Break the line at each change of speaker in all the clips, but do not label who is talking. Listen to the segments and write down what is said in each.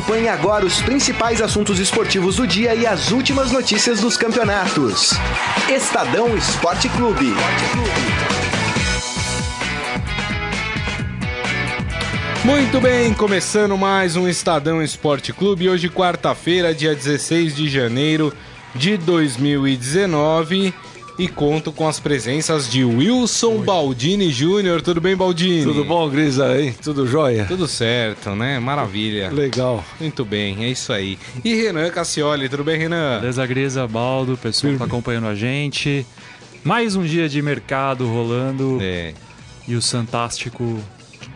Acompanhe agora os principais assuntos esportivos do dia e as últimas notícias dos campeonatos. Estadão Esporte Clube.
Muito bem, começando mais um Estadão Esporte Clube. Hoje, quarta-feira, dia 16 de janeiro de 2019. E conto com as presenças de Wilson Oi. Baldini Júnior. Tudo bem, Baldini?
Tudo bom, Grisa aí? Tudo jóia?
Tudo certo, né? Maravilha.
Legal.
Muito bem, é isso aí. E Renan Cassioli, tudo bem, Renan?
Beleza, Grisa, Baldo, pessoal que tá acompanhando a gente. Mais um dia de mercado rolando. É. E o Santástico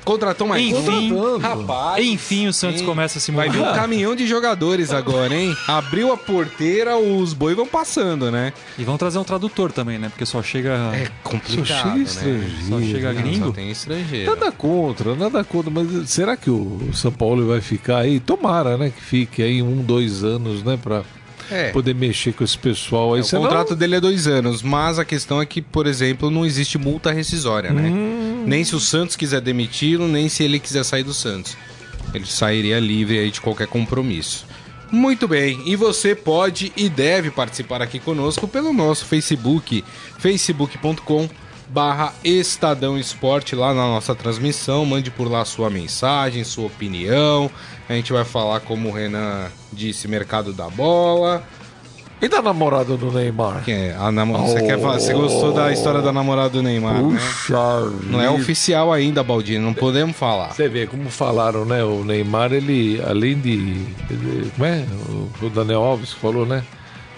Contratou mais
Enfim, rapaz. Enfim, o Santos sim. começa a se mover.
Vai vir um caminhão de jogadores agora, hein? Abriu a porteira, os boi vão passando, né?
E vão trazer um tradutor também, né? Porque só chega.
É complicado. Só
chega estrangeiro. Né? Só chega gringo. Não, só
tem estrangeiro.
Nada contra, nada contra. Mas será que o São Paulo vai ficar aí? Tomara, né? Que fique aí um, dois anos, né? Pra é. poder mexer com esse pessoal aí. É,
o contrato dele é dois anos, mas a questão é que, por exemplo, não existe multa rescisória, né? Hum. Nem se o Santos quiser demiti-lo, nem se ele quiser sair do Santos. Ele sairia livre aí de qualquer compromisso. Muito bem, e você pode e deve participar aqui conosco pelo nosso Facebook, facebook.com barra Estadão Esporte lá na nossa transmissão. Mande por lá sua mensagem, sua opinião. A gente vai falar, como o Renan disse, mercado da bola.
E da namorada do Neymar?
Quem é? A nam... oh, você, quer falar... você gostou da história da namorada do Neymar, né? Puxa né? Não é oficial ainda, Baldino, não podemos falar.
Você vê como falaram, né? O Neymar, ele, além de... Como é? O Daniel Alves falou, né?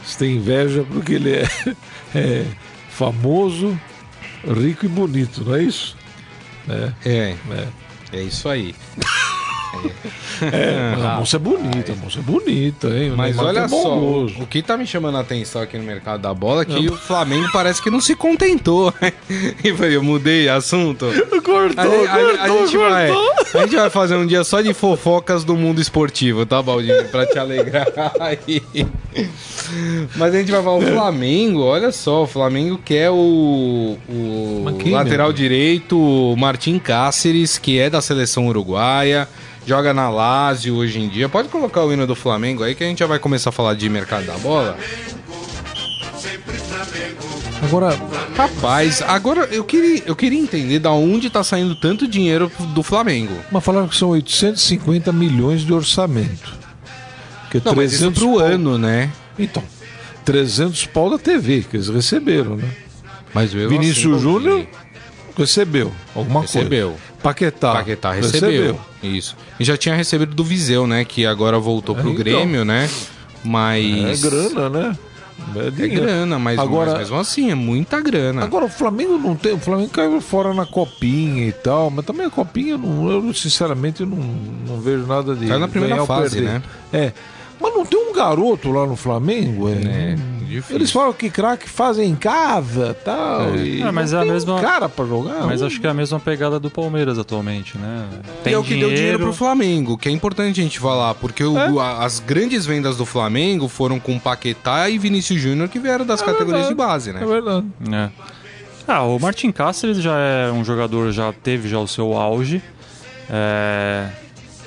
Você tem inveja porque ele é, é famoso, rico e bonito, não é isso?
É. É, é, é isso aí.
É, a moça é bonita, a moça é bonita, hein?
Mas olha é só, o que tá me chamando a atenção aqui no mercado da bola é que o Flamengo parece que não se contentou. e foi, eu mudei assunto.
Cortou, a, a, cortou, a, gente cortou.
Vai, a gente vai fazer um dia só de fofocas do mundo esportivo, tá, Baldinho? Pra te alegrar aí. Mas a gente vai falar o Flamengo, olha só, o Flamengo quer o, o lateral direito, o Martim Cáceres, que é da seleção uruguaia joga na Lazio hoje em dia. Pode colocar o hino do Flamengo aí que a gente já vai começar a falar de mercado da bola. Agora, rapaz, agora eu queria, eu queria entender da onde tá saindo tanto dinheiro do Flamengo.
Mas falaram que são 850 milhões de orçamento.
Que é Não, 300 mas isso pro ano, né?
Então, 300 pau da TV que eles receberam, né?
Mas
Vinícius assim, Júnior recebeu alguma
recebeu.
coisa. Paquetá.
Paquetá recebeu. recebeu. Isso. E já tinha recebido do Viseu, né? Que agora voltou é, pro então. Grêmio, né? Mas.
É grana, né?
É, é grana, mas, agora, mas mesmo assim, é muita grana.
Agora, o Flamengo não tem. O Flamengo caiu fora na copinha e tal, mas também a copinha, eu, não, eu sinceramente eu não, não vejo nada de.
Caiu na primeira fase, né?
É. Mas não tem um garoto lá no Flamengo? É, é difícil. Eles falam que craque fazem em casa tal, é. e.
É, mas é a mesma.
cara pra jogar.
Mas acho que é a mesma pegada do Palmeiras atualmente, né?
Tem é o que dinheiro... deu dinheiro pro Flamengo, que é importante a gente falar, porque o, é? as grandes vendas do Flamengo foram com Paquetá e Vinícius Júnior, que vieram das é categorias
verdade.
de base, né?
É verdade.
É. Ah, o Martin Cáceres já é um jogador, já teve já o seu auge. É,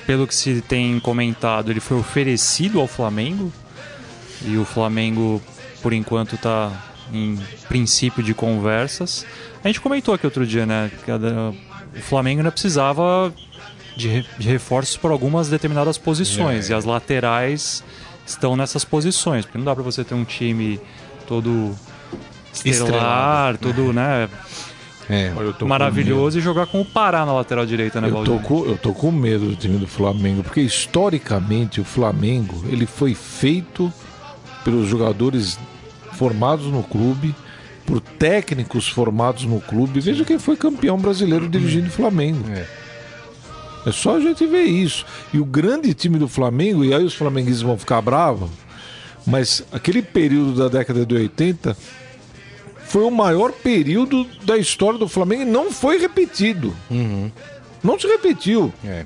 pelo que se tem comentado, ele foi oferecido ao Flamengo e o Flamengo, por enquanto, está em princípio de conversas. A gente comentou aqui outro dia, né? Que o Flamengo ainda precisava de, reforços por algumas determinadas posições é. e as laterais estão nessas posições, porque não dá para você ter um time todo estelar, Estrelado. todo, né? É, maravilhoso e jogar com o Pará na lateral direita, né,
eu tô, com, eu tô com medo do time do Flamengo, porque historicamente o Flamengo ele foi feito pelos jogadores formados no clube, por técnicos formados no clube. Veja quem foi campeão brasileiro dirigindo o Flamengo. É. é só a gente ver isso. E o grande time do Flamengo, e aí os flamenguistas vão ficar bravos, mas aquele período da década de 80 foi o maior período da história do Flamengo e não foi repetido.
Uhum.
Não se repetiu.
É.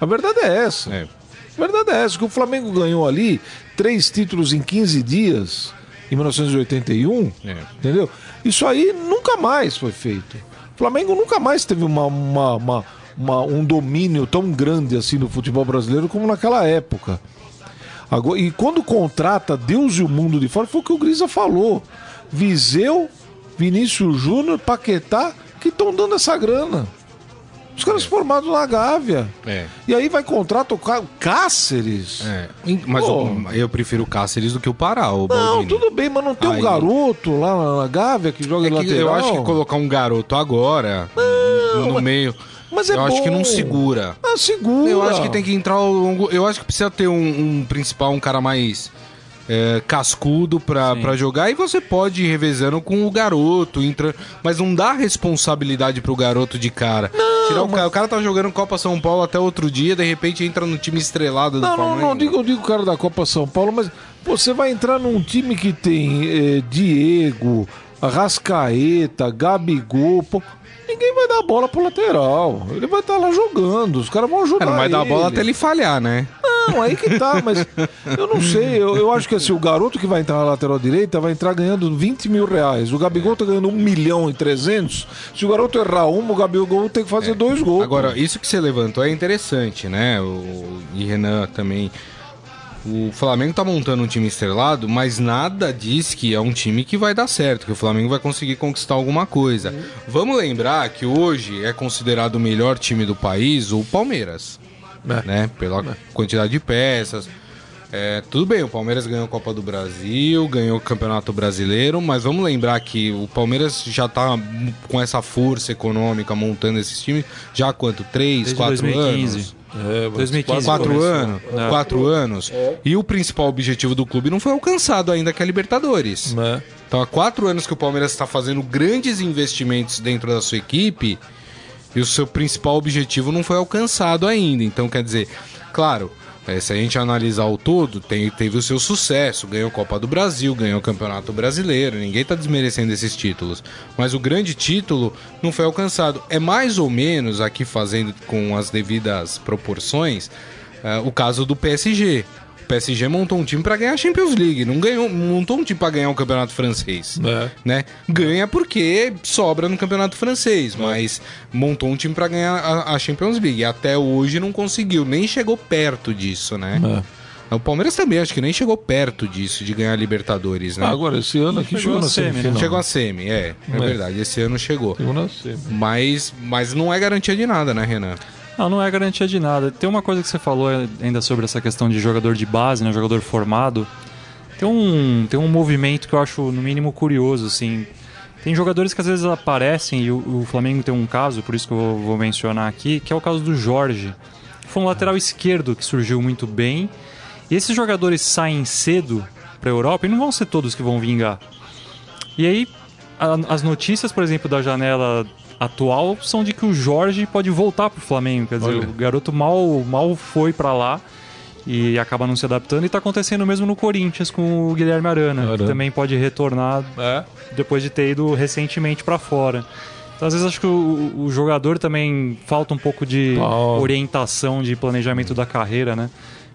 A verdade é essa.
É.
A verdade é essa, que o Flamengo ganhou ali três títulos em 15 dias, em 1981, é. entendeu? Isso aí nunca mais foi feito. O Flamengo nunca mais teve uma, uma, uma uma- um domínio tão grande assim no futebol brasileiro como naquela época. Agora, e quando contrata Deus e o mundo de fora, foi o que o Grisa falou. Viseu, Vinícius Júnior, Paquetá, que estão dando essa grana. Os caras formados na Gávea.
É.
E aí vai contratar o Cáceres.
É. Mas
Pô.
eu, eu prefiro o Cáceres do que o Pará, o
Não,
Baldini.
tudo bem, mas não tem um
Aí-
garoto lá na- Gávea que joga
É que
lateral?
eu acho que colocar um garoto agora, no meio,
mas é
eu acho que não
bom.
segura.
Ah, segura.
Eu acho que tem que entrar ao longo. Eu acho que precisa ter um, um principal, um cara mais é, cascudo pra, pra jogar. E você pode ir revezando com o garoto, entra, mas não dá responsabilidade pro garoto de cara. Tirar o, cara, o cara tá jogando Copa São Paulo até outro dia, de repente entra no time estrelado do
Não, não, não, digo, eu digo o cara da Copa São Paulo, mas você vai entrar num time que tem eh, Diego, Arrascaeta, Gabigol, pô, ninguém vai dar bola pro lateral. Ele vai estar lá jogando, os caras vão ajudar
É, não vai dar
ele.
bola até ele falhar, né?
Não, aí que tá, mas eu não sei. Eu, eu acho que assim, o garoto que vai entrar na lateral direita vai entrar ganhando 20 mil reais. O Gabigol tá ganhando 1 milhão e 300. Se o garoto errar uma, o Gabigol tem que fazer dois gols.
Agora, isso que você levantou é interessante, né? O, e Renan também. O Flamengo tá montando um time estrelado, mas nada diz que é um time que vai dar certo, que o Flamengo vai conseguir conquistar alguma coisa. Vamos lembrar que hoje é considerado o melhor time do país o Palmeiras,
É.
né? Pela quantidade de peças. É, tudo bem, o Palmeiras ganhou a Copa do Brasil, ganhou o Campeonato Brasileiro, mas vamos lembrar que o Palmeiras já tá com essa força econômica montando esses times já há quanto? Três,
Desde
quatro
2015.
anos?
É,
2015.
Quatro
começou.
anos?
É.
Quatro anos. E o principal objetivo do clube não foi alcançado ainda, que é a Libertadores.
né?
Então há quatro anos que o Palmeiras está fazendo grandes investimentos dentro da sua equipe e o seu principal objetivo não foi alcançado ainda. Então quer dizer, claro, eh, se a gente analisar o todo, tem- teve o seu sucesso, ganhou a Copa do Brasil, ganhou o Campeonato Brasileiro, ninguém está desmerecendo esses títulos. Mas o grande título não foi alcançado. É mais ou menos, aqui fazendo com as devidas proporções, eh, o caso do PSG. O PSG montou um time para ganhar a Champions League, não ganhou, montou um time para ganhar o Campeonato Francês
É.
né? Ganha porque sobra no campeonato francês, mas montou um time pra ganhar a, a Champions League. E até hoje não conseguiu, nem chegou perto disso, né?
É.
O Palmeiras também acho que nem chegou perto disso, de ganhar a Libertadores, né?
Ah, Agora, esse ano aqui
Chegou
chegou
a
na
semi, né?
Chegou a semi, é, é,
É.
verdade. Esse ano chegou.
Chegou na semi.
Mas, mas não é garantia de nada, né, Renan?
Não, não é garantia de nada. Tem uma coisa que você falou ainda sobre essa questão de jogador de base, né, jogador formado. Tem um, tem um movimento que eu acho, no mínimo, curioso, assim. Tem jogadores que às vezes aparecem, e o, o Flamengo tem um caso, por isso que eu vou, vou mencionar aqui, que é o caso do Jorge. Foi um lateral esquerdo que surgiu muito bem. E esses jogadores saem cedo para a Europa e não vão ser todos que vão vingar. E aí, a- as notícias, por exemplo, da janela atual são de que o Jorge pode voltar pro Flamengo. Quer dizer,
Olha.
o garoto mal, mal foi para lá e acaba não se adaptando. E tá acontecendo mesmo no Corinthians com o Guilherme Arana, que
Arana.
também pode retornar
É.
depois de ter ido recentemente para fora. Então, às vezes, acho que o, o jogador também falta um pouco de
Falta.
orientação, de planejamento da carreira, né?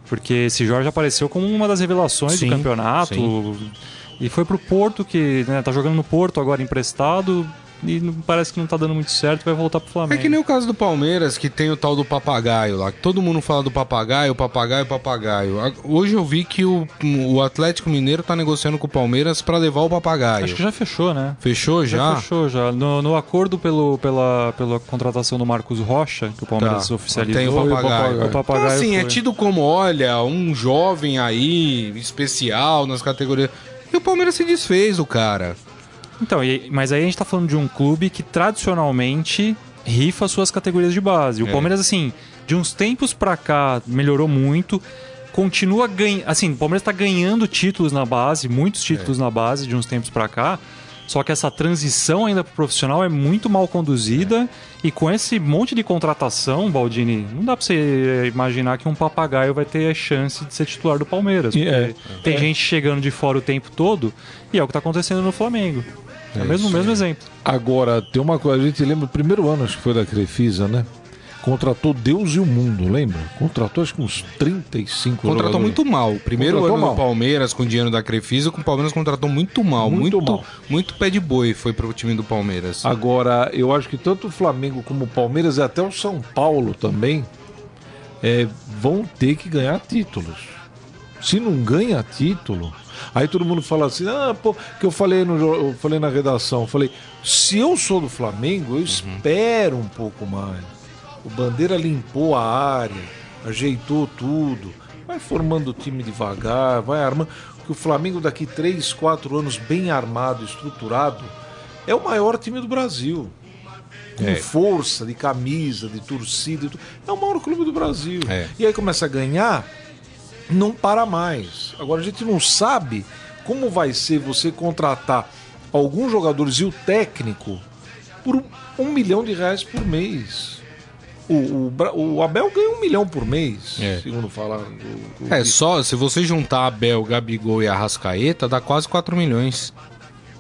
Porque esse Jorge apareceu como uma das revelações
Sim,
do campeonato.
sim.
E foi pro Porto, que né, tá jogando no Porto agora emprestado. E não- parece que não tá dando muito certo, vai voltar pro
É
Flamengo.
que nem o caso do Palmeiras, que tem o tal do papagaio lá, que todo mundo fala do papagaio, papagaio, papagaio. Hoje eu vi que o, o Atlético Mineiro tá negociando com o Palmeiras pra levar o papagaio.
Acho que já fechou, né?
Fechou já?
fechou já. No, no acordo pelo, pela, pela contratação do Marcos Rocha, que o Palmeiras
Tá.
oficializou.
Tem o papagaio.
O papagaio
então, assim, é
foi.
tido como, olha, um jovem aí, especial nas categorias. E o Palmeiras se desfez, o cara.
Então, mas aí a gente tá falando de um clube que tradicionalmente rifa suas categorias de base. O
É.
Palmeiras, assim, de uns tempos pra cá, melhorou muito. Continua ganhando. Assim, o Palmeiras tá ganhando títulos na base, muitos títulos na base de uns tempos pra cá. Só que essa transição ainda pro profissional é muito mal conduzida. E com esse monte de contratação, Baldini, não dá pra você imaginar que um papagaio vai ter a chance de ser titular do Palmeiras.
É.
porque Tem gente chegando de fora o tempo todo e é o que tá acontecendo no Flamengo. É, o mesmo,
isso
mesmo exemplo.
Agora, tem uma coisa, a gente lembra, o primeiro ano, acho que foi da Crefisa, né? contratou Deus e o mundo, lembra? Contratou acho que uns 35
Contratou
jogadores.
muito mal. Primeiro
Contratou
ano
mal.
do Palmeiras com dinheiro da Crefisa, com o Palmeiras contratou muito mal.
Muito
Muito,
mal.
muito pé de boi foi pro time do Palmeiras.
Agora, eu acho que tanto o Flamengo como o Palmeiras e até o São Paulo também é, vão ter que ganhar títulos. Se não ganha título, aí todo mundo fala assim, ah, pô, que eu falei, no, eu falei na redação, eu falei, se eu sou do Flamengo, eu espero um pouco mais. O Bandeira limpou a área, ajeitou tudo, vai formando o time devagar, vai armando. Que o Flamengo daqui 3, 4 anos bem armado, estruturado, é o maior time do Brasil. Com
É.
força, de camisa, de torcida. É o maior clube do Brasil.
É.
E aí começa a ganhar, não para mais. Agora a gente não sabe como vai ser você contratar alguns jogadores e o técnico por um milhão de reais por mês. O, o, o Abel ganha um milhão por mês,
É.
segundo falaram. do- do-
É, só se você juntar Abel, Gabigol e Arrascaeta, dá quase 4 milhões.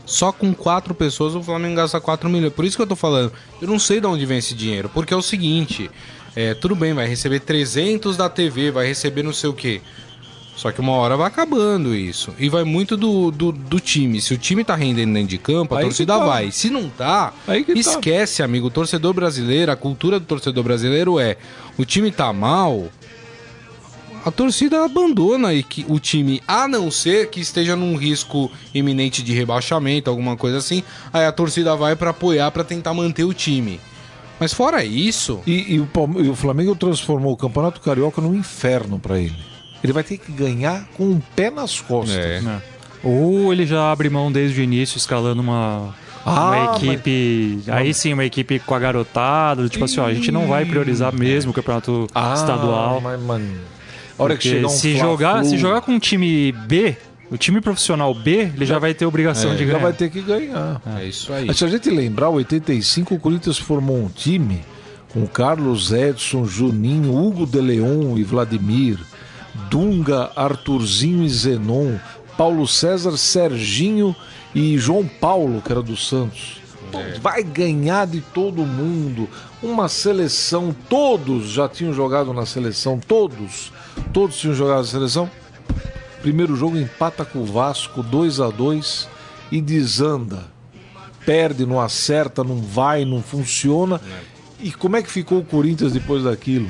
Só com quatro pessoas o Flamengo gasta 4 milhões. Por isso que eu tô falando, eu não sei de onde vem esse dinheiro. Porque é o seguinte, é, tudo bem, vai receber 300 da TV, vai receber não sei o quê. Só que uma hora vai acabando isso. E vai muito do, do, do time. Se o time tá rendendo dentro de campo, a
Aí
torcida
tá.
vai. Se não tá,
tá.
esquece, amigo. O torcedor brasileiro, a cultura do torcedor brasileiro é: o time tá mal, a torcida abandona e que- o time, a não ser que esteja num risco iminente de rebaixamento, alguma coisa assim. Aí a torcida vai pra apoiar, pra tentar manter o time. Mas fora isso,
E, e o, e o Flamengo transformou o Campeonato Carioca num inferno para ele. Ele vai ter que ganhar com um pé nas costas.
É.
né? Ou ele já abre mão desde o início, escalando uma,
Ah,
uma equipe. Aí sim, uma equipe com a garotada. Tipo assim, ó, a gente não vai priorizar mesmo o campeonato
Ah,
estadual.
Mas, mano, a hora que chegar um
se, jogar, se jogar com um time B, o time profissional B, ele já vai ter obrigação
É,
de
já
ganhar.
vai ter que ganhar.
é isso aí.
Mas se a gente lembrar, em 85 o Corinthians formou um time com Carlos Edson, Juninho, Hugo de Leon e Vladimir, Dunga, Arthurzinho e Zenon, Paulo César, Serginho e João Paulo, que era do Santos. Pô, Vai ganhar de todo mundo. Uma seleção, todos já tinham jogado na seleção, todos. Todos tinham jogado na seleção. Primeiro jogo empata com o Vasco, 2 a 2 e desanda perde, não acerta, não vai, não funciona. E como é que ficou o Corinthians depois daquilo?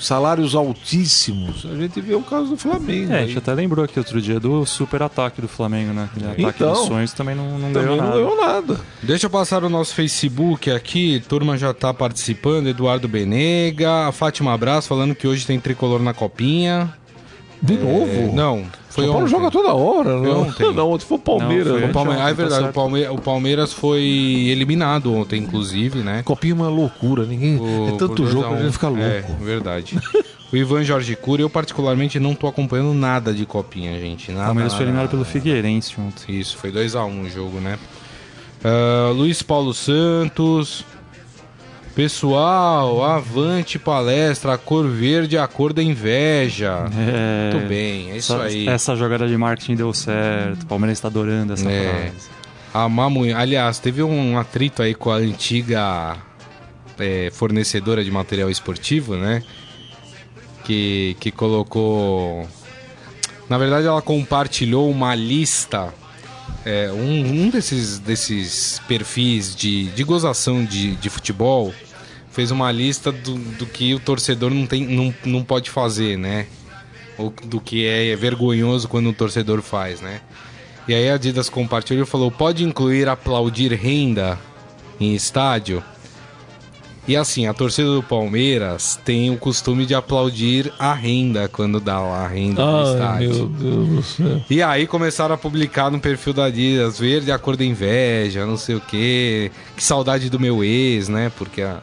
Salários altíssimos. A gente vê o caso do Flamengo.
É, a gente até lembrou aqui outro dia do super ataque do Flamengo, né? Aquele ataque
Então,
dos sonhos também não, não
Também
ganhou
não
nada.
ganhou nada.
Deixa eu passar o nosso Facebook aqui, turma já tá participando, Eduardo Benega, a Fátima Braz falando que hoje tem tricolor na copinha.
De novo?
Não, foi
São Paulo
ontem.
joga toda hora.
Foi
não,
ontem.
não, ontem foi o Palmeiras.
Não, foi
né?
O Palme-
Ontem,
Ah, é
tá
verdade, o,
certo.
Palme- o Palmeiras foi eliminado ontem, inclusive, né?
Copinha é uma loucura. Ninguém...
O-
é tanto jogo
a
que a
um.
gente fica louco.
É, verdade. o Ivan Jorge Cury, eu particularmente não tô acompanhando nada de copinha, gente.
O
Nada,
Palmeiras
nada,
foi eliminado
nada.
pelo Figueirense ontem.
Isso, foi 2x1 o jogo, né? Ah, Luiz Paulo Santos. Pessoal, avante palestra, a cor verde, a cor da inveja.
É,
Muito bem, é isso
essa,
aí.
essa jogada de marketing deu certo. O Palmeiras está adorando essa
É.
frase.
A Mamu... Aliás, teve um atrito aí com a antiga é, fornecedora de material esportivo, né? Que, que colocou. Na verdade, ela compartilhou uma lista. É, um, um desses, desses perfis de, de gozação de, de futebol fez uma lista do, do que o torcedor não, tem, não, não pode fazer, né? Ou do que é vergonhoso quando o torcedor faz, né? E aí a Adidas compartilhou e falou: pode incluir aplaudir renda em estádio? E assim, a torcida do Palmeiras tem o costume de aplaudir a renda quando dá lá a renda no
Ai,
estádio.
meu Deus do céu.
E aí começaram a publicar no perfil da Adidas, verde a cor da inveja, não sei o quê. Que saudade do meu ex, né? Porque a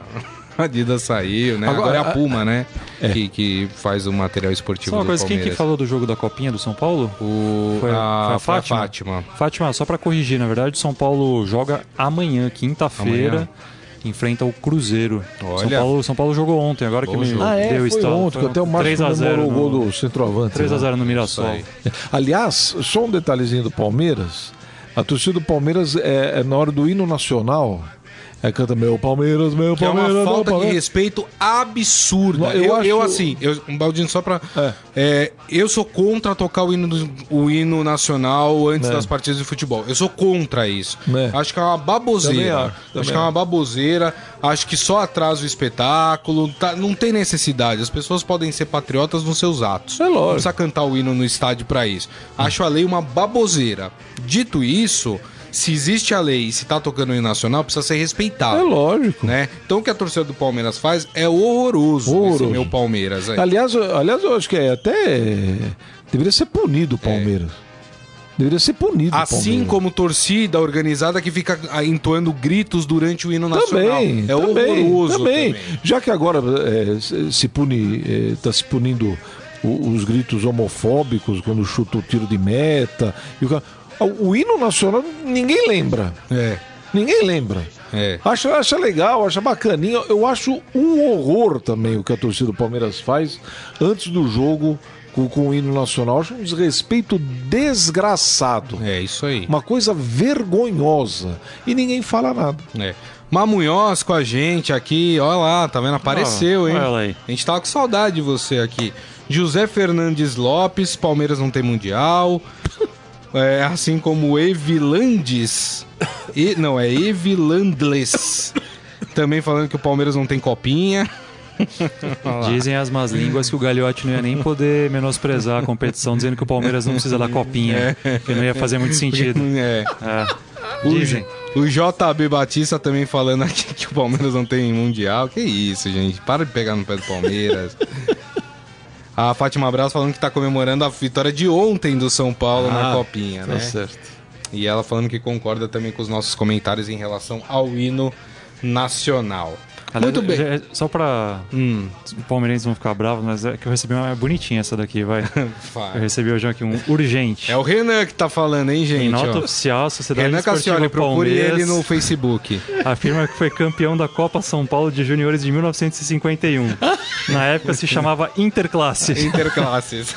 a Adidas saiu, né? Agora,
Agora,
é a Puma, né?
É.
Que, que faz o material esportivo
Só uma
do
coisa, quem que
Palmeiras.
falou do jogo da Copinha do São Paulo?
O,
Foi-
a,
foi a
foi a
Fátima?
Fátima.
Fátima, só pra corrigir, na verdade, o São Paulo joga amanhã, quinta-feira, Enfrenta o Cruzeiro.
Olha.
São Paulo, São Paulo jogou ontem, agora
Bom
que me
jogo.
Ah, é,
deu
foi
estado.
ontem, que até o Márcio
3 a 0
comemorou o gol do centroavante.
3 a
né?
0 no Mirassol.
Aliás, só um detalhezinho do Palmeiras. A torcida do Palmeiras, é, é na hora do hino nacional, Aí canta meu Palmeiras, meu
Que é
Palmeiras,
uma
meu
falta de respeito absurda.
Eu
Eu, eu,
acho-
assim, eu, um baldinho só pra.
É.
É, eu sou contra tocar o hino, do- o hino nacional antes
É.
das partidas de futebol. Eu sou contra isso.
É.
Acho que é uma baboseira. Acho,
acho,
que é uma baboseira. Acho que só atrasa o espetáculo. tá- não tem necessidade. As pessoas podem ser patriotas nos seus atos.
É lógico.
Não precisa cantar o hino no estádio pra isso. Acho a lei uma baboseira. Dito isso. Se existe a lei e se tá tocando o hino nacional, precisa ser respeitado
É lógico.
né? Então o que a torcida do Palmeiras faz é horroroso,
Horroroso.
esse meu Palmeiras aí.
Aliás, eu- aliás, eu acho que é até. Deveria ser punido o Palmeiras. Deveria ser punido o
Assim como torcida organizada que fica ah, entoando gritos durante o hino nacional.
Também,
é
também,
horroroso
também.
também.
Já que agora é, se- pune, está se punindo os gritos homofóbicos quando chuta o tiro de meta. E o, cara- o hino nacional ninguém lembra.
É,
Ninguém lembra.
é.
Acha, acha legal, acha bacaninha. Eu acho um horror também o que a torcida do Palmeiras faz antes do jogo com, com o hino nacional. Acho um desrespeito desgraçado.
É isso aí.
Uma coisa vergonhosa. E ninguém fala nada.
É. Mamunhoz com a gente aqui, olha lá, tá vendo? Apareceu,
Ah,
hein?
olha aí.
A gente tava com saudade de você aqui. José Fernandes Lopes, Palmeiras não tem mundial. É, assim como Evilandes. E, não, é Evilandles. Também falando que o Palmeiras não tem copinha.
Dizem as más línguas que o Gagliotti não ia nem poder menosprezar a competição, dizendo que o Palmeiras não precisa da copinha, que não ia fazer muito sentido.
É.
É. Dizem.
O JB Batista também falando aqui que o Palmeiras não tem mundial. Que isso, gente. Para de pegar no pé do Palmeiras. A Fátima Braz falando que tá comemorando a vitória de ontem do São Paulo na
Ah,
Copinha,
Tá
né?
certo.
E ela falando que concorda também com os nossos comentários em relação ao hino nacional. Muito bem.
já- Só pra.
Hum,
Os palmeirenses vão ficar bravos, mas é que eu recebi uma é bonitinha essa daqui, vai. Eu
vai.
recebi hoje aqui um urgente.
É o Renan que tá falando, hein,
Em
gente?
nota
ó.
oficial, a Sociedade
Renan
Esportiva
Cassioli, procure ele no Facebook.
afirma que foi campeão da Copa São Paulo de Juniores de 1951. Na época se chamava Interclasses.
Interclasses.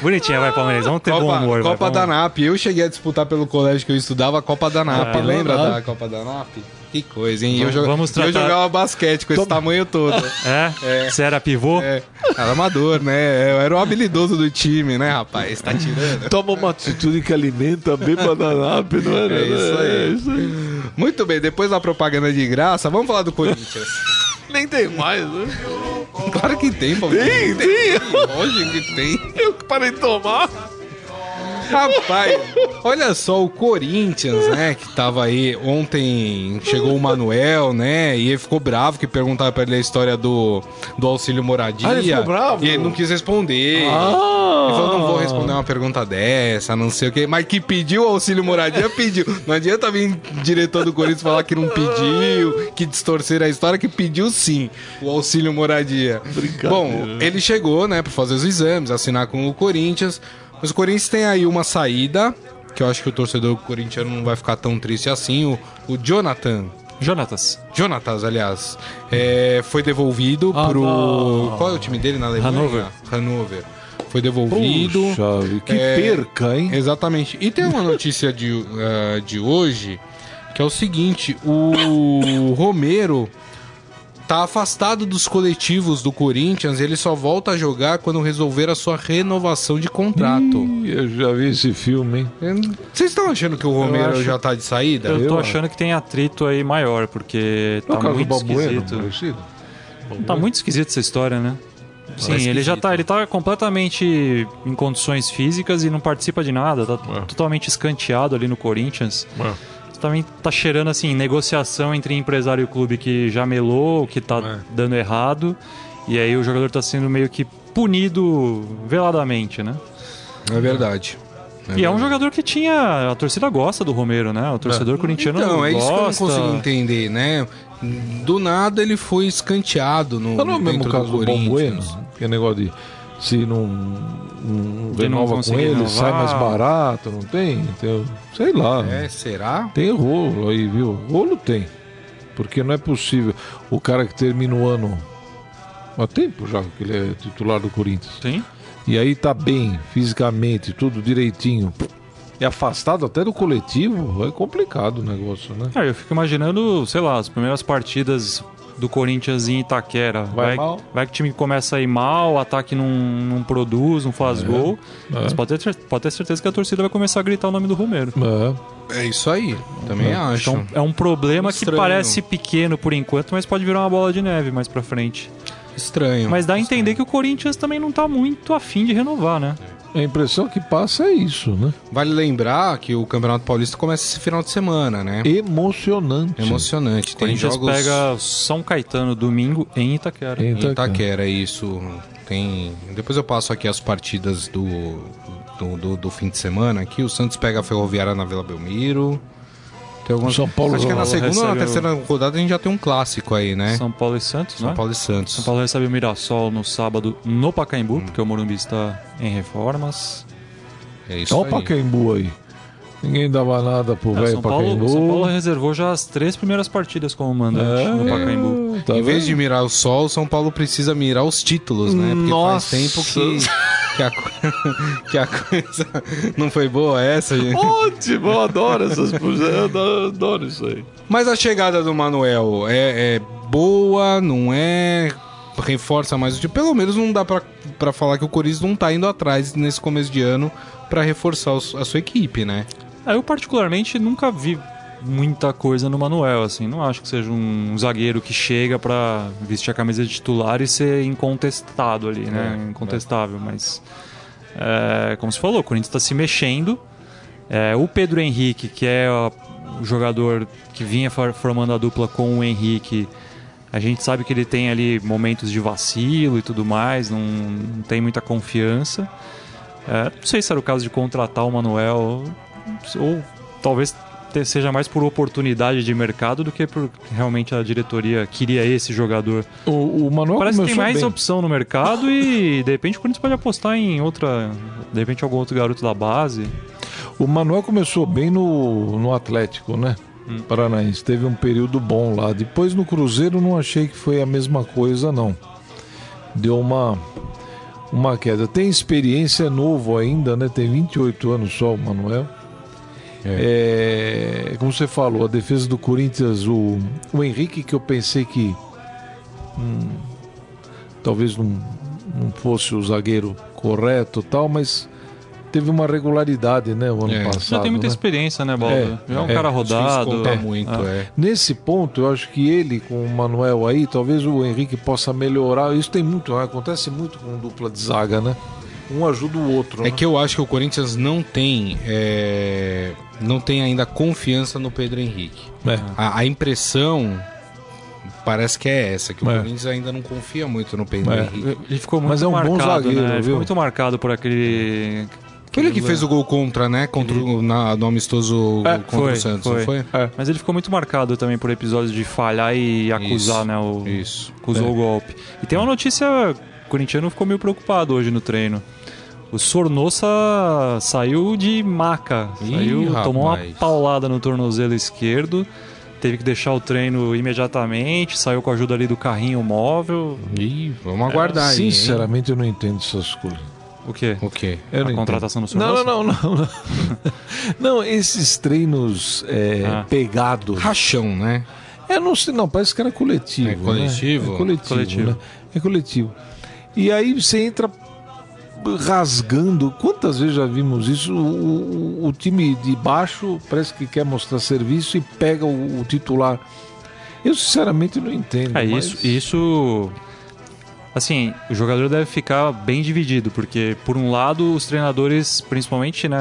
Bonitinha, vai, Palmeiras. Vamos ter bom
Copa,
humor. vai,
Copa
vamos-
da NAP. Eu cheguei a disputar pelo colégio que eu estudava a Copa da NAP.
Ah,
Lembra
NAP.
da Copa da NAP? Que coisa, hein?
Vamos-
eu,
vamos
eu
tratar-
jogava basquete com esse tamanho todo.
É? Você era pivô?
É, era amador, né? Eu era o habilidoso do time, né, rapaz? Tá tirando.
Toma uma atitude que alimenta bem bananap, não é?
É isso aí.
É isso aí.
Muito bem, depois da propaganda de graça, vamos falar do Corinthians.
Nem tem mais, né?
claro que tem, pô.
Tem, tem.
Lógico que tem.
Eu que parei de tomar.
Rapaz, olha só o Corinthians, né? Que tava aí ontem, chegou o Manuel, né? E ele ficou bravo que perguntava pra ele a história do, do auxílio moradia.
Ah, ele ficou bravo?
E ele não quis responder.
Ah.
Ele falou, não vou responder uma pergunta dessa, não sei o quê. Mas que pediu auxílio moradia, pediu. Não adianta vir diretor do Corinthians falar que não pediu, que distorcer a história, que pediu sim o auxílio moradia. Bom, ele chegou, né, pra fazer os exames, assinar com o Corinthians. Mas o Corinthians tem aí uma saída, que eu acho que o torcedor corintiano não vai ficar tão triste assim. O, o Jonathan,
Jonatas.
Jonatas, aliás, é, foi devolvido
Ah,
pro.
não.
Qual é o time dele na Alemanha?
Hannover.
Hannover. Foi devolvido.
Puxa, que
É,
perca, hein?
Exatamente. E tem uma notícia de, ah, de hoje que é o seguinte: o Romero tá afastado dos coletivos do Corinthians. Ele só volta a jogar quando resolver a sua renovação de contrato.
Ih, Eu já vi esse filme, hein?
Vocês estão achando que o Romero
acho-
já tá de saída?
Eu tô
Eu
achando que tem atrito aí maior, porque
No
tá muito
Balbueno,
esquisito.
parecido.
Tá muito esquisito essa história, né? Sim,
Tá
ele já tá, ele tá completamente em condições físicas e não participa de nada, tá totalmente escanteado ali no Corinthians. Também tá cheirando assim, negociação entre empresário e clube que já melou, que tá
É.
dando errado, e aí o jogador tá sendo meio que punido veladamente, né?
É verdade.
e é um jogador que tinha. A torcida gosta do Romero, né? O torcedor corintiano
Então, é isso que eu não
gosta.
consigo entender, né? Do nada ele foi escanteado no,
é o mesmo caso do, Bom Bueno,
Corinthians.
que é negócio de se não, não
De não
renova com ele,
renovar.
sai mais barato, não tem? Então, sei lá.
É, será?
Tem rolo aí, viu? Rolo tem. Porque não é possível. O cara que termina o ano há tempo já que ele é titular do Corinthians.
Sim.
E aí tá bem, fisicamente, tudo direitinho. e afastado até do coletivo, é complicado o negócio, né?
Ah, eu fico imaginando, sei lá, as primeiras partidas do Corinthians em Itaquera.
Vai mal.
vai que o time começa a ir mal, o ataque não, não produz, não faz gol.
é.
Mas pode ter, pode ter certeza que a torcida vai começar a gritar o nome do Romero.
É.
É isso aí, também acho.
Então é um problema que
Estranho.
parece pequeno por enquanto, mas pode virar uma bola de neve mais pra frente.
Estranho.
Mas dá a entender que o Corinthians também não tá muito afim de renovar, né?
A impressão que passa é isso, né?
Vale lembrar que o Campeonato Paulista começa esse final de semana, né?
Emocionante.
Emocionante. Tem
Corinthians
jogos
pega São Caetano domingo em Itaquera.
Em
em
Itaquera.
Itaquera, isso. Tem. Depois eu passo aqui as partidas do, do, do, do fim de semana. Aqui o Santos pega a Ferroviária na Vila Belmiro. Tem algumas...
São Paulo-
Acho que é na segunda ou na
recebe o-
terceira rodada a gente já tem um clássico aí, né?
São Paulo e Santos,
São
né?
Paulo e Santos.
São Paulo recebe o Mirassol no sábado no Pacaembu, porque o Morumbi está em reformas.
É isso
Olha o. Pacaembu aí. Ninguém dava nada pro
É,
velho
São, Paulo,
Pacaembu.
São Paulo reservou já as três primeiras partidas como mandante no Pacaembu.
Tá
em vez de mirar o sol, São Paulo precisa mirar os títulos, né? Porque
Nossa.
faz tempo que, que, a, que a coisa não foi boa essa, gente.
Ótimo, eu adoro essas eu adoro- adoro isso aí.
Mas a chegada do Manuel é, é boa, não é? Reforça mais o time. Pelo menos não dá pra, pra falar que o Corinthians não tá indo atrás nesse começo de ano pra reforçar a sua equipe, né?
Ah, Eu, particularmente, nunca vi muita coisa no Manuel, assim. Não acho que seja um zagueiro que chega pra vestir a camisa de titular e ser incontestado ali, né?
É,
Incontestável, mas... é, como você falou, o Corinthians está se mexendo. É, o Pedro Henrique, que é o jogador que vinha for- formando a dupla com o Henrique, a gente sabe que ele tem ali momentos de vacilo e tudo mais, não, não tem muita confiança. É, não sei se era o caso de contratar o Manuel, ou talvez seja mais por oportunidade de mercado do que por realmente a diretoria queria esse jogador.
O, o Manuel
Parece que tem mais
bem.
opção no mercado e de repente o Corinthians pode apostar em outra, de repente algum outro garoto da base.
O Manuel começou bem no, no Atlético, né?
Hum.
Paranaense. Teve um período bom lá. Depois no Cruzeiro não achei que foi a mesma coisa, não. Deu uma, uma queda. Tem experiência, novo ainda, né? Tem 28 anos só o Manuel. É, como você falou, a defesa do Corinthians, o, o Henrique, que eu pensei que hum, talvez não, não fosse o zagueiro correto tal, mas teve uma regularidade, né, o ano
É.
passado.
Já tem muita
né?
experiência, né, Baldo?
É,
Já é um
é.
cara rodado.
conta muito,
Ah.
é.
Nesse ponto, eu acho que ele com o Manuel aí, talvez o Henrique possa melhorar. Isso tem muito, né? acontece muito com dupla de zaga, né? Um ajuda o outro.
É
né?
que eu acho que o Corinthians não tem. É, não tem ainda confiança no Pedro Henrique.
É.
A, a impressão parece que é essa, que o
É.
Corinthians ainda não confia muito no Pedro
É.
Henrique.
Ele ficou muito
Mas é um bom
marcado,
zagueiro,
né? Ele
viu?
ficou muito marcado por aquele.
Foi ele que fez o gol contra, né? Contra o, na, no amistoso
É,
contra
foi,
o Santos,
foi.
não foi?
É.
Mas ele ficou muito marcado também por episódios de falhar e acusar,
Isso,
né? O,
Isso.
acusou
É.
o golpe. E tem uma notícia: o corintiano ficou meio preocupado hoje no treino. O Sornossa saiu de maca.
Ih,
Saiu, tomou uma paulada no tornozelo esquerdo. Teve que deixar o treino imediatamente. Saiu com a ajuda ali do carrinho móvel.
Ih, vamos aguardar aí. hein?
Sinceramente, eu não entendo essas coisas.
O quê?
O quê?
Eu
a
não
contratação do
entendo.
Sornossa?
Não, não, não, não. Não, não esses treinos é,
Ah.
pegados.
Rachão, né?
É, não sei, não, parece que era coletivo.
É coletivo?
Né? É coletivo.
Coletivo.
né? É coletivo. E aí você entra rasgando. Quantas vezes já vimos isso? O, o- time de baixo parece que quer mostrar serviço e pega o, o titular. Eu sinceramente não entendo.
É
mas-
isso, isso. Assim, o jogador deve ficar bem dividido, porque por um lado os treinadores, principalmente, né,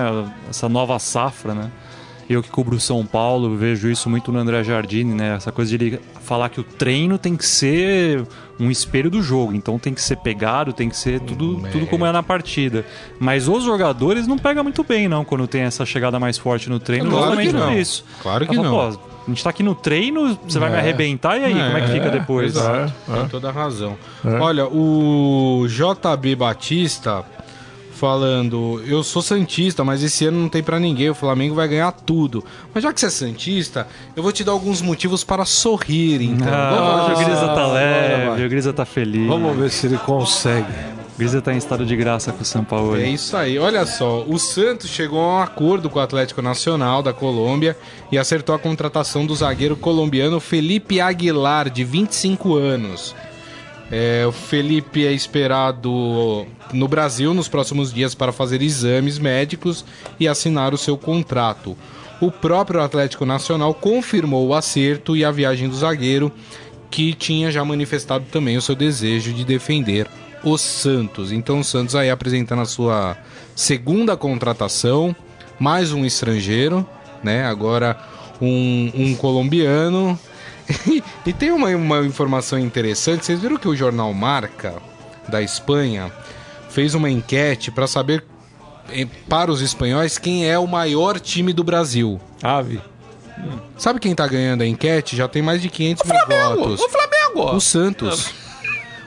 essa nova safra, né? Eu que cubro o São Paulo, vejo isso muito no André Jardine, né? Essa coisa de ele falar que o treino tem que ser um espelho do jogo, então tem que ser pegado, tem que ser tudo,
Hum, é.
tudo como é na partida. Mas os jogadores não pegam muito bem, não, quando tem essa chegada mais forte no treino,
Claro
justamente
que
por
não.
isso.
Claro que não.
Pô, a gente tá aqui no treino, você vai me
É.
arrebentar, e aí, como é que fica depois?
Exato.
É,
Tem
é.
toda a razão.
É.
Olha, o JB Batista falando, eu sou santista, mas esse ano não tem pra ninguém, o Flamengo vai ganhar tudo. Mas já que você é santista, eu vou te dar alguns motivos para sorrir, então.
Ah,
Vamos
o Grisa tá leve, o Grisa tá feliz.
Vamos ver se ele consegue.
Grisa tá em estado de graça com o São Paulo.
É isso aí. Olha só, o Santos chegou a um acordo com o Atlético Nacional da Colômbia e acertou a contratação do zagueiro colombiano Felipe Aguilar, de 25 anos. É, o Felipe é esperado no Brasil nos próximos dias para fazer exames médicos e assinar o seu contrato. O próprio Atlético Nacional confirmou o acerto e a viagem do zagueiro, que tinha já manifestado também o seu desejo de defender o Santos. Então o Santos aí apresentando a sua segunda contratação, mais um estrangeiro, né? Agora um, um colombiano. e tem uma, uma informação interessante. Vocês viram que o jornal Marca da Espanha fez uma enquete para saber para os espanhóis quem é o maior time do Brasil.
Ave.
Sabe quem tá ganhando a enquete? Já tem mais de 500 mil votos.
O Flamengo!
O Santos.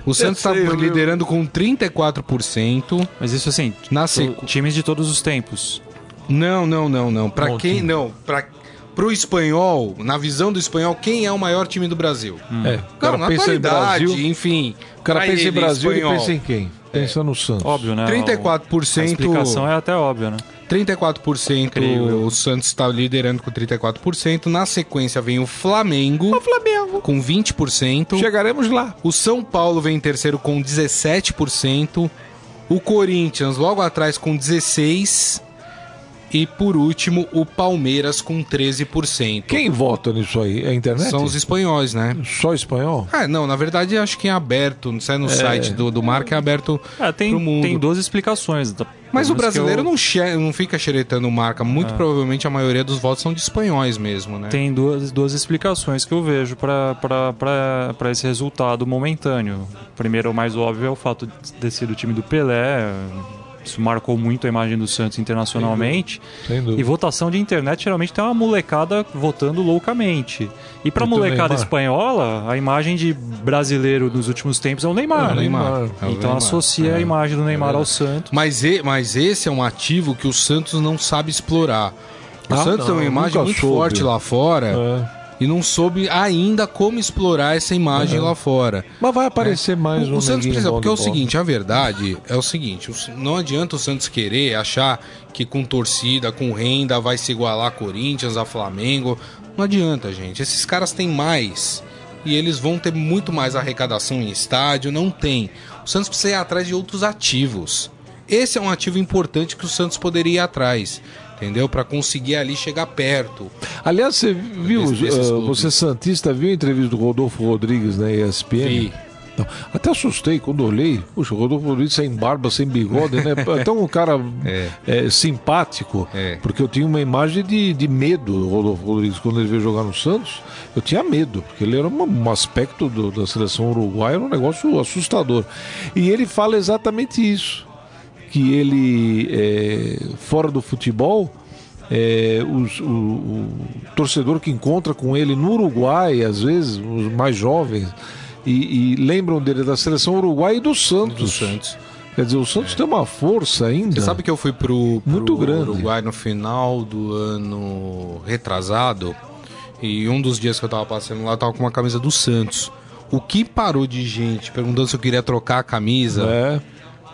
O Santos está liderando com 34%.
Mas isso assim,
Na
to-
sequ...
times de todos os tempos.
Não, não, não, não. Para quem não, para pro espanhol, na visão do espanhol, quem é o maior time do Brasil?
É, o
Não,
cara
na
pensa em
atualidade,
Brasil.
enfim.
O cara pensa em Brasil e pensa em quem? Pensa no Santos.
Óbvio, né?
34%.
A explicação é até óbvia, né?
34%
Incrível.
o Santos está liderando com 34%. Na sequência vem o Flamengo.
O Flamengo.
Com 20%.
Chegaremos lá.
O São Paulo vem em terceiro com 17%. O Corinthians logo atrás com 16%. E por último, o Palmeiras com 13%.
Quem vota nisso aí? É a internet?
São os espanhóis, né?
Só espanhol?
Ah, não, na verdade acho que é aberto. Não sai no site do, do Marca, é aberto
É, tem,
pro mundo.
tem duas explicações. tá?
Mas o brasileiro
eu-
não, che- não fica xeretando marca. Muito provavelmente a maioria dos votos são de espanhóis mesmo, né?
Tem duas, duas explicações que eu vejo para esse resultado momentâneo. Primeiro, o mais óbvio é o fato de ter sido o time do Pelé. Isso marcou muito a imagem do Santos internacionalmente.
Sem
E
dúvida.
votação de internet geralmente tem uma molecada votando loucamente. E pra
E
molecada espanhola, a imagem de brasileiro nos últimos tempos é o Neymar.
É o
né?
Neymar. É o
Então
Neymar.
associa
É.
a imagem do Neymar
É
ao. Santos.
Mas, e- mas esse é um ativo que o Santos não sabe explorar. O
Ah,
Santos tem
não,
uma imagem muito
soube.
forte lá fora
É.
e não soube ainda como explorar essa imagem lá fora.
Mas vai aparecer mais
O,
um
o Santos precisa, porque é o seguinte, a verdade é o seguinte, não adianta o Santos querer achar que com torcida, com renda, vai se igualar a Corinthians, a Flamengo. Não adianta, gente. Esses caras têm mais. E eles vão ter muito mais arrecadação em estádio. Não tem. O Santos precisa ir atrás de outros ativos. Esse é um ativo importante que o Santos poderia ir atrás. Entendeu? Para conseguir ali chegar perto.
Aliás, você viu,
Desses- clubes.
você Santista viu a entrevista do Rodolfo Rodrigues na ESPN?
Vi.
Não, até assustei quando olhei. Puxa, o Rodolfo Rodrigues sem barba, sem bigode, né? Até um cara
É.
é, simpático.
É.
Porque eu tinha uma imagem de, de medo do Rodolfo Rodrigues quando ele veio jogar no Santos. Eu tinha medo, porque ele era uma- um aspecto do- da seleção uruguaia, era um negócio assustador. E ele fala exatamente isso. Que ele, é, fora do futebol, é, os- o, o torcedor que encontra com ele no Uruguai, às vezes, os mais jovens, e, e lembram dele da seleção uruguaia e do Santos.
Do Santos.
Quer dizer, o Santos tem uma força ainda.
Você sabe que eu fui pro, pro
Muito grande.
Uruguai no final do ano retrasado e um dos dias que eu tava passando lá eu tava com uma camisa do Santos. O que parou de gente perguntando se eu queria trocar a camisa?
É.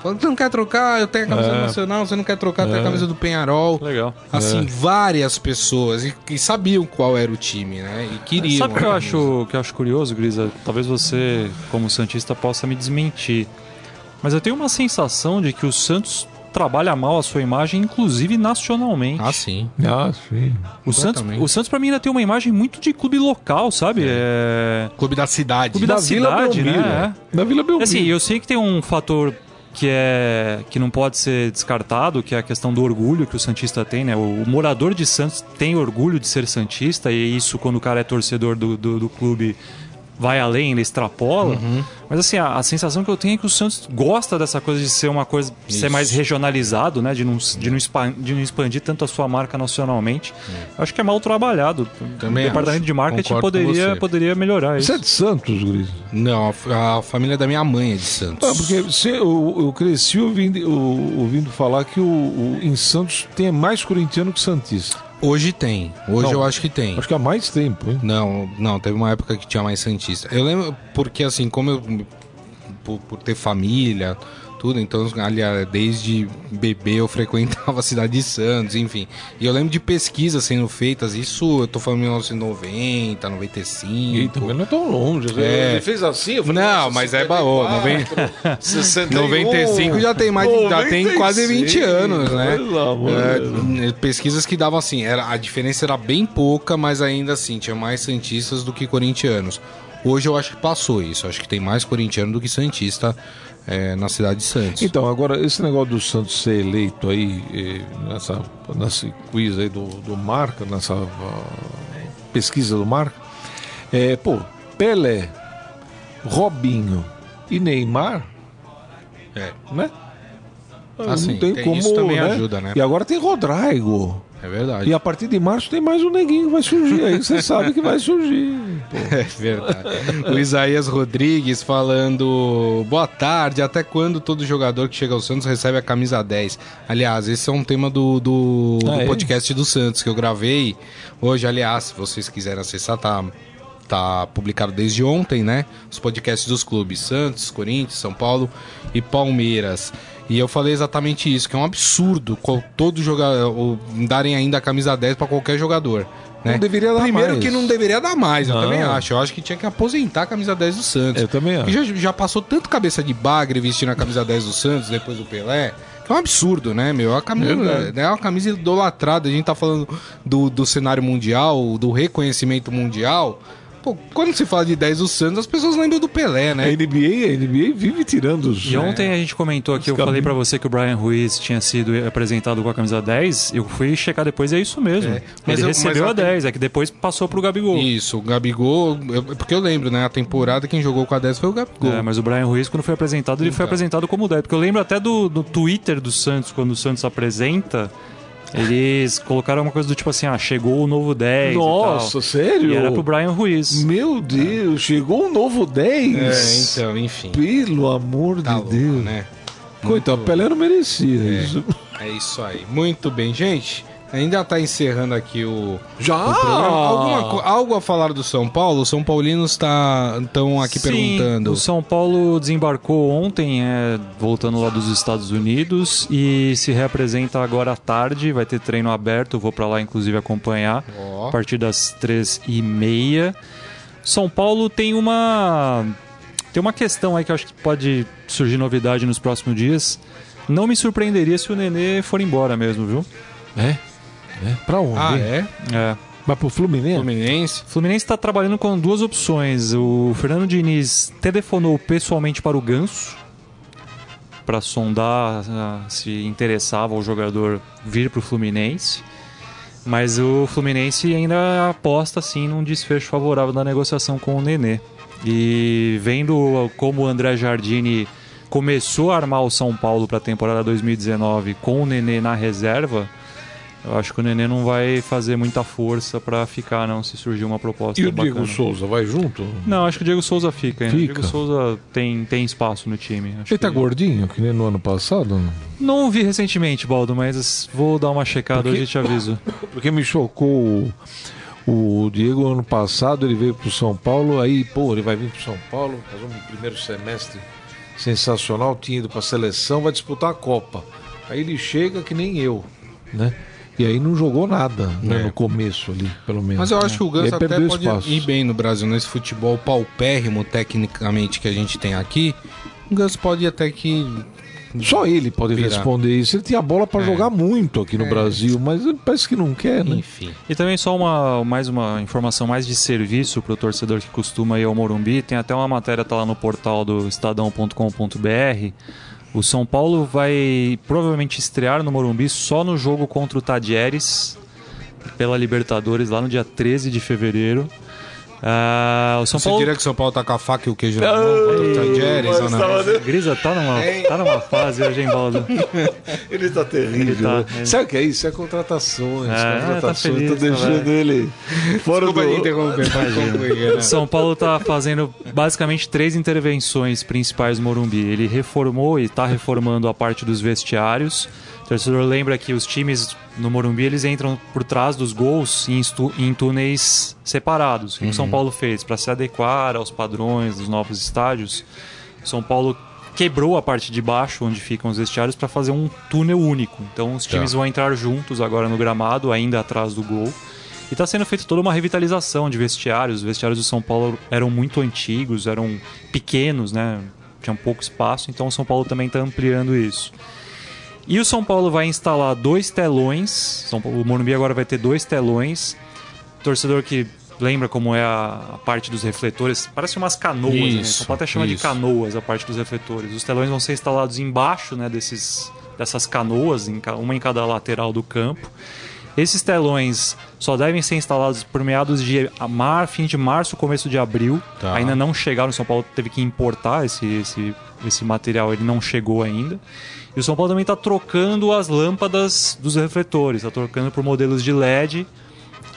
Falando, você não quer trocar? Eu tenho a camisa
É.
nacional, você não quer trocar? Eu tenho a camisa do Penharol.
Legal.
Assim,
É.
várias pessoas e, e sabiam qual era o time, né? E queriam.
Sabe o que eu
camisa.
acho, que eu acho curioso, Grisa? Talvez você, como Santista, possa me desmentir. Mas eu tenho uma sensação de que o Santos trabalha mal a sua imagem, inclusive nacionalmente.
Ah, sim.
Ah, sim.
o Santos, o Santos para mim ainda tem uma imagem muito de clube local, sabe? É...
Clube da cidade.
Clube da cidade, né?
Da Vila Belmiro.
Assim, eu sei que tem um fator que é que não pode ser descartado, que é a questão do orgulho que o santista tem, né? O, o morador de Santos tem orgulho de ser santista e isso quando o cara é torcedor do, do, do clube vai além, ele extrapola.
Uhum.
Mas assim, a, a sensação que eu tenho é que o Santos gosta dessa coisa de ser uma coisa, de ser mais regionalizado, né? De não, de, não expan- de não expandir tanto a sua marca nacionalmente. Eu Acho que é mal trabalhado.
Também
o departamento
acho.
de marketing
Concordo
poderia,
você.
poderia melhorar
Você
isso.
é de Santos, Gris?
Não, a, a família da minha mãe é de Santos.
Ah, porque você, eu, eu cresci ouvindo, ouvindo falar que o, o- em Santos tem mais corintiano que Santista.
Hoje tem. Hoje
Não.
eu acho que tem.
Acho que há mais tempo, hein?
Não, não, teve uma época que tinha mais Santista. Eu lembro porque, assim, como eu. Por, por ter família tudo. Então, aliás, desde bebê eu frequentava a cidade de Santos, enfim. E eu lembro de pesquisas sendo feitas, isso eu tô falando em 1990, 95.
E também não é tão longe.
É.
Ele fez assim, eu falei,
Não, mas é baú,
61,
95 já tem mais, já tem quase 20 anos, né? É, pesquisas que davam assim, era, a diferença era bem pouca, mas ainda assim, tinha mais santistas do que corintianos. Hoje eu acho que passou isso, acho que tem mais corintiano do que santista é, na cidade de Santos.
Então, agora, esse negócio do Santos ser eleito aí, nessa, nessa quiz aí do, do Marca, nessa ah, pesquisa do Marca, é, pô, Pelé, Robinho e Neymar,
É,
né?
Assim,
não tem,
tem-
como,
isso também
né?
ajuda, né?
E agora tem Rodrigo.
É verdade.
E a partir de março tem mais um neguinho que vai surgir aí, você sabe que vai surgir. pô.
É verdade. O Isaías Rodrigues falando: Boa tarde, até quando todo jogador que chega ao Santos recebe a camisa 10? Aliás, esse é um tema do, do,
Ah,
do
é?
podcast do Santos que eu gravei hoje. Aliás, se vocês quiserem acessar, tá, tá publicado desde ontem, né? Os podcasts dos clubes Santos, Corinthians, São Paulo e Palmeiras. E eu falei exatamente isso, que é um absurdo todo jogador darem ainda a camisa 10 para qualquer jogador. Né?
Não deveria dar
Primeiro
mais.
que não deveria dar mais, eu
Não.
também acho. Eu acho que tinha que aposentar a camisa 10 do Santos.
Eu também acho.
Já, já passou tanto cabeça de bagre vestindo a camisa 10 do Santos depois do Pelé. Que é um absurdo, né, meu? A camisa, é uma camisa idolatrada. A gente tá falando do, do cenário mundial, do reconhecimento mundial. Pô, quando se fala de 10 do Santos, as pessoas lembram do Pelé,
A
né?
NBA, a NBA vive tirando os.
E ontem a gente comentou aqui, eu
caminhos.
falei pra você que o Brian Ruiz tinha sido apresentado com a camisa 10. Eu fui checar depois e é isso mesmo.
É, mas
Ele
eu-
recebeu
mas
a
a-
10, é que depois passou pro Gabigol.
Isso, o Gabigol. eu- porque eu lembro, né? A temporada quem jogou com a 10 foi o Gabigol.
É, mas o Brian Ruiz, quando foi apresentado, ele foi
Então.
apresentado como 10. Porque eu lembro até do, do Twitter do Santos, quando o Santos apresenta, eles colocaram uma coisa do tipo assim: ah, chegou o novo 10.
Nossa,
e,
sério?
e era pro Brian Ruiz.
Meu Deus, chegou um novo 10.
É, então, enfim.
Pelo amor
Tá
de
louco,
Deus.
né?
Coitado, Pelé não merecia isso.
É isso aí. Muito bem, gente. Ainda tá encerrando aqui o,
Já?
o programa. Alguma co- algo a falar do São Paulo? Os São Paulinos estão aqui
Sim,
perguntando.
O São Paulo desembarcou ontem, é, voltando lá dos Estados Unidos, e se reapresenta agora à tarde. Vai ter treino aberto, vou pra lá inclusive acompanhar
Ó.
a partir das três e meia. São Paulo tem uma tem uma questão aí que eu acho que pode surgir novidade nos próximos dias. Não me surpreenderia se o Nenê for embora mesmo, viu?
É? É? Pra onde?
Ah, é?
É.
Vai pro Fluminense?
Fluminense?
O Fluminense está trabalhando com duas opções. O Fernando Diniz telefonou pessoalmente para o Ganso para sondar ah, se interessava o jogador vir para o Fluminense. Mas o Fluminense ainda aposta sim num desfecho favorável da negociação com o Nenê. E vendo como o André Jardini começou a armar o São Paulo para a temporada 2019 com o Nenê na reserva, eu acho que o Nenê não vai fazer muita força para ficar, não, se surgir uma proposta
E o
bacana.
Diego Souza vai junto?
Não, acho que o Diego Souza fica.
Fica.
O Diego Souza tem, tem espaço no time. Acho
Ele tá gordinho, que nem no ano passado?
Não vi recentemente, Baldo, mas vou dar uma checada
Porque-
hoje e te aviso.
Porque me chocou o, o Diego ano passado, ele veio pro São Paulo, aí, pô, ele vai vir pro São Paulo, fazer um primeiro semestre sensacional, tinha ido pra seleção, vai disputar a Copa. Aí ele chega que nem eu, né? E aí não jogou nada né,
É.
no começo ali, pelo menos.
Mas eu acho que o Ganso até pode
espaço.
ir bem no Brasil, nesse futebol paupérrimo, tecnicamente, que a gente tem aqui. O Ganso pode ir até que.
Só ele pode
Virar.
responder isso. Ele tinha bola pra
É.
jogar muito aqui no
É.
Brasil, mas parece que não quer, né?
Enfim.
E também só uma, mais uma informação mais de serviço para o torcedor que costuma ir ao Morumbi. Tem até uma matéria tá lá no portal do estadão.com.br. O São Paulo vai provavelmente estrear no Morumbi só no jogo contra o Tadieres pela Libertadores lá no dia 13 de fevereiro. Ah, o São
Você
Paulo
diria que o São Paulo tá com a faca e o queijo na mão contra o Tajeres ou não?
Grisa tá numa, tá numa fase hoje, hein, Baldo?
Ele tá terrível.
Ele tá,
né?
ele-
Sabe o que é isso? É contratações.
É,
contratações.
tá feliz,
tô deixando
tá
ele fora
Desculpa
do...
interromper, pode concluir, né?
São Paulo está fazendo basicamente três intervenções principais no Morumbi. Ele reformou e está reformando a parte dos vestiários. O torcedor lembra que os times no Morumbi eles entram por trás dos gols em, em túneis separados. O que o São Paulo fez para se adequar aos padrões dos novos estádios? O São Paulo quebrou a parte de baixo, onde ficam os vestiários, para fazer um túnel único. Então os times
Tá.
vão entrar juntos agora no gramado, ainda atrás do gol. E está sendo feita toda uma revitalização de vestiários. Os vestiários do São Paulo eram muito antigos, eram pequenos, né? Tinham pouco espaço, então o São Paulo também está ampliando isso. E o São Paulo vai instalar dois telões. O Morumbi agora vai ter dois telões. Torcedor que lembra como é a, parte dos refletores, parece umas canoas, né?
Isso,
São Paulo até chama de
isso.
canoas a parte dos refletores. Os telões vão ser instalados embaixo, né, desses dessas canoas, uma em cada lateral do campo. Esses telões só devem ser instalados por meados de mar, fim de março, começo de abril.
Tá.
Ainda não chegaram, o São Paulo teve que importar esse, esse, esse material, ele não chegou ainda. E o São Paulo também está trocando as lâmpadas dos refletores, está trocando por modelos de LED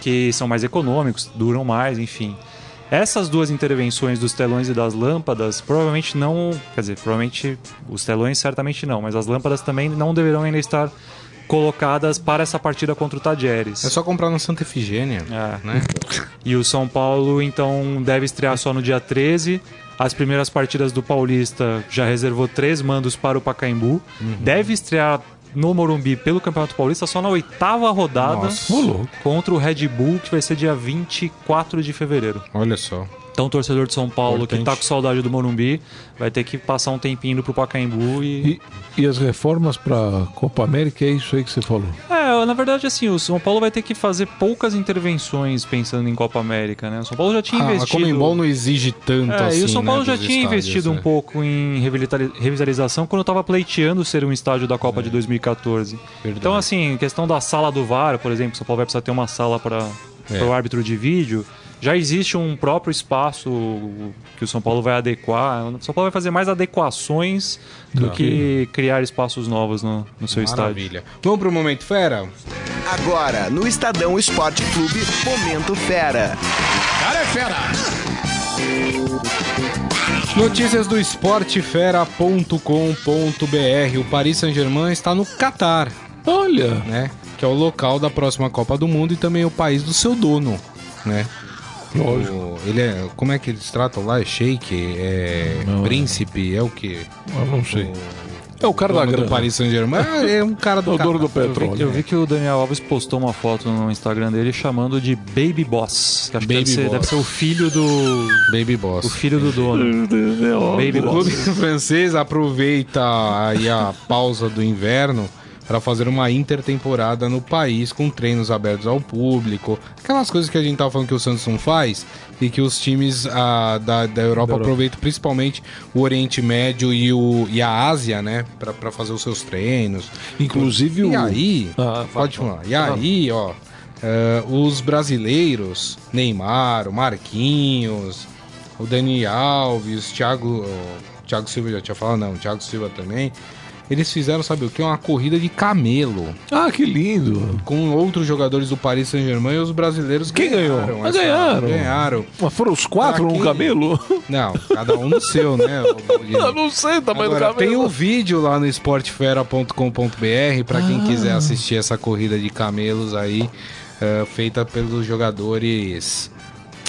que são mais econômicos, duram mais, enfim. Essas duas intervenções dos telões e das lâmpadas provavelmente não. Quer dizer, provavelmente os telões certamente não, mas as lâmpadas também não deverão ainda estar colocadas para essa partida contra o Tajeres.
É só comprar no Santa Efigênia,
É.
né?
E o São Paulo, então, deve estrear só no dia 13. As primeiras partidas do Paulista já reservou três mandos para o Pacaembu. Deve estrear no Morumbi pelo Campeonato Paulista só na oitava rodada
Nossa.
Contra o Red Bull, que vai ser dia 24 de fevereiro.
Olha só.
Então, o torcedor de São Paulo que
Importante.
tá com saudade do Morumbi vai ter que passar um tempinho indo pro Pacaembu e.
E, e as reformas para Copa América, é isso aí que você falou.
É, na verdade, assim, o São Paulo vai ter que fazer poucas intervenções pensando em Copa América, né? O São Paulo já tinha
Ah, a
investido.
Comembol não exige tanto
É,
assim,
e o São Paulo
né,
já tinha
estádios,
investido um
é.
pouco em revitali- revitalização quando estava pleiteando ser um estádio da Copa de 2014.
É. Verdade.
Então, assim, questão da sala do VAR, por exemplo, o São Paulo vai precisar ter uma sala para
É.
o árbitro de vídeo. Já existe um próprio espaço que o São Paulo vai adequar. O São Paulo vai fazer mais adequações do
Tá.
que criar espaços novos no, no seu estádio.
Maravilha. Vamos pro Momento Fera?
Agora, no Estadão Esporte Clube, Momento Fera.
Cara é fera!
Notícias do esportefera.com.br. O Paris Saint-Germain está no Catar,
Olha,
né? Que é o local da próxima Copa do Mundo e também o país do seu dono, né?
Lógico.
O- ele é, como é que eles tratam lá? É sheik, é
Não,
príncipe, é o quê?
Eu não sei. É o cara da
dono do. Paris Saint-Germain é um cara do
É o dono do petróleo.
Eu vi que o Daniel Alves postou uma foto no Instagram dele chamando de Baby Boss. Que acho que
Baby
deve ser, deve ser o filho do.
Baby Boss.
O filho do dono. Baby
O
Boss.
clube francês aproveita aí a pausa do inverno para fazer uma intertemporada no país com treinos abertos ao público, aquelas coisas que a gente tava falando que o Santos não faz e que os times ah, da, da Europa aproveitam principalmente o Oriente Médio e, o, e a Ásia, né, para fazer os seus treinos.
Inclusive
E
o.
aí,
Ah,
pode falar. E aí, ó, eh, os brasileiros, Neymar, o Marquinhos, o Dani Alves, Thiago, o Thiago Silva já tinha falado, não, o Thiago Silva também. Eles fizeram, sabe o que? Uma corrida de camelo
Ah, que lindo.
com outros jogadores do Paris Saint-Germain e os brasileiros
Quem ganhou?
ganharam.
Ah,
essa-
ganharam.
Ganharam.
Mas foram os quatro num camelo?
Não, cada um no seu, né?
Eu não sei o tamanho
Agora,
do camelo.
tem um vídeo lá no esportefera.com.br para quem quiser assistir essa corrida de camelos aí, eh, feita pelos jogadores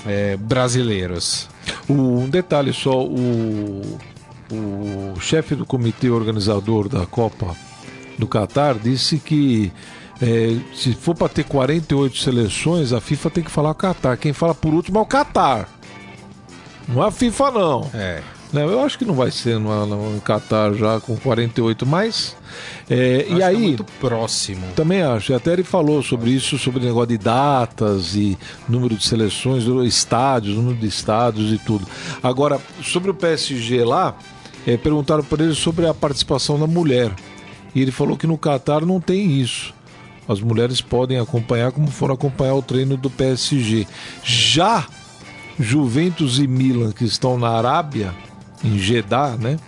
eh, brasileiros.
Um detalhe só, o, o chefe do comitê organizador da Copa do Catar disse que é, se for para ter 48 seleções, a FIFA tem que falar Catar. Quem fala por último é o Catar. Não é a FIFA, não.
É.
Não, eu acho que não vai ser no, no Catar já com 48, mas. é, e
é
aí.
muito próximo.
Também acho. Até ele falou sobre isso, sobre negócio de datas e número de seleções, estádios, número de estádios e tudo. Agora, sobre o PSG lá, eh, perguntaram para ele sobre a participação da mulher. E ele falou que no Catar não tem isso. As mulheres podem acompanhar como foram acompanhar o treino do PSG. Já Juventus e Milan, que estão na Arábia, em Jeddah, né?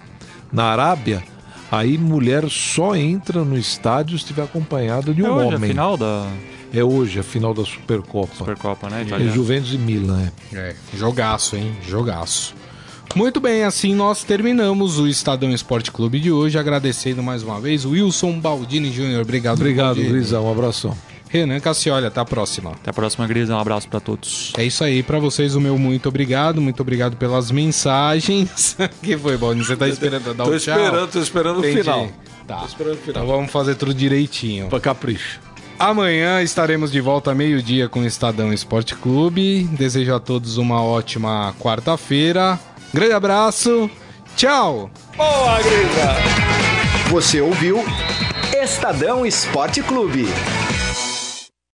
Na Arábia, aí mulher só entra no estádio se estiver acompanhada de um
É hoje a
homem.
final da
É hoje a final da Supercopa.
Supercopa, né?
É
Italiana.
Juventus e Milan, é.
É, jogaço, hein? Jogaço. Muito bem, assim nós terminamos o Estadão Esporte Clube de hoje, agradecendo mais uma vez o Wilson Baldini Júnior. Obrigado.
Obrigado. Grisão. Um abração.
Renan Cassioli. Até a próxima.
Até a próxima, Gris. Um abraço para todos.
É isso aí, para vocês o meu muito obrigado, muito obrigado pelas mensagens. que foi, bom? Você tá esperando dar o tchau?
esperando, tô esperando o
Entendi.
final.
Tá.
Tô esperando o final.
Então vamos fazer tudo direitinho.
Pra capricho.
Amanhã estaremos de volta meio-dia com o Estadão Esporte Clube. Desejo a todos uma ótima quarta-feira. Grande abraço. Tchau.
Você ouviu Estadão Esporte Clube.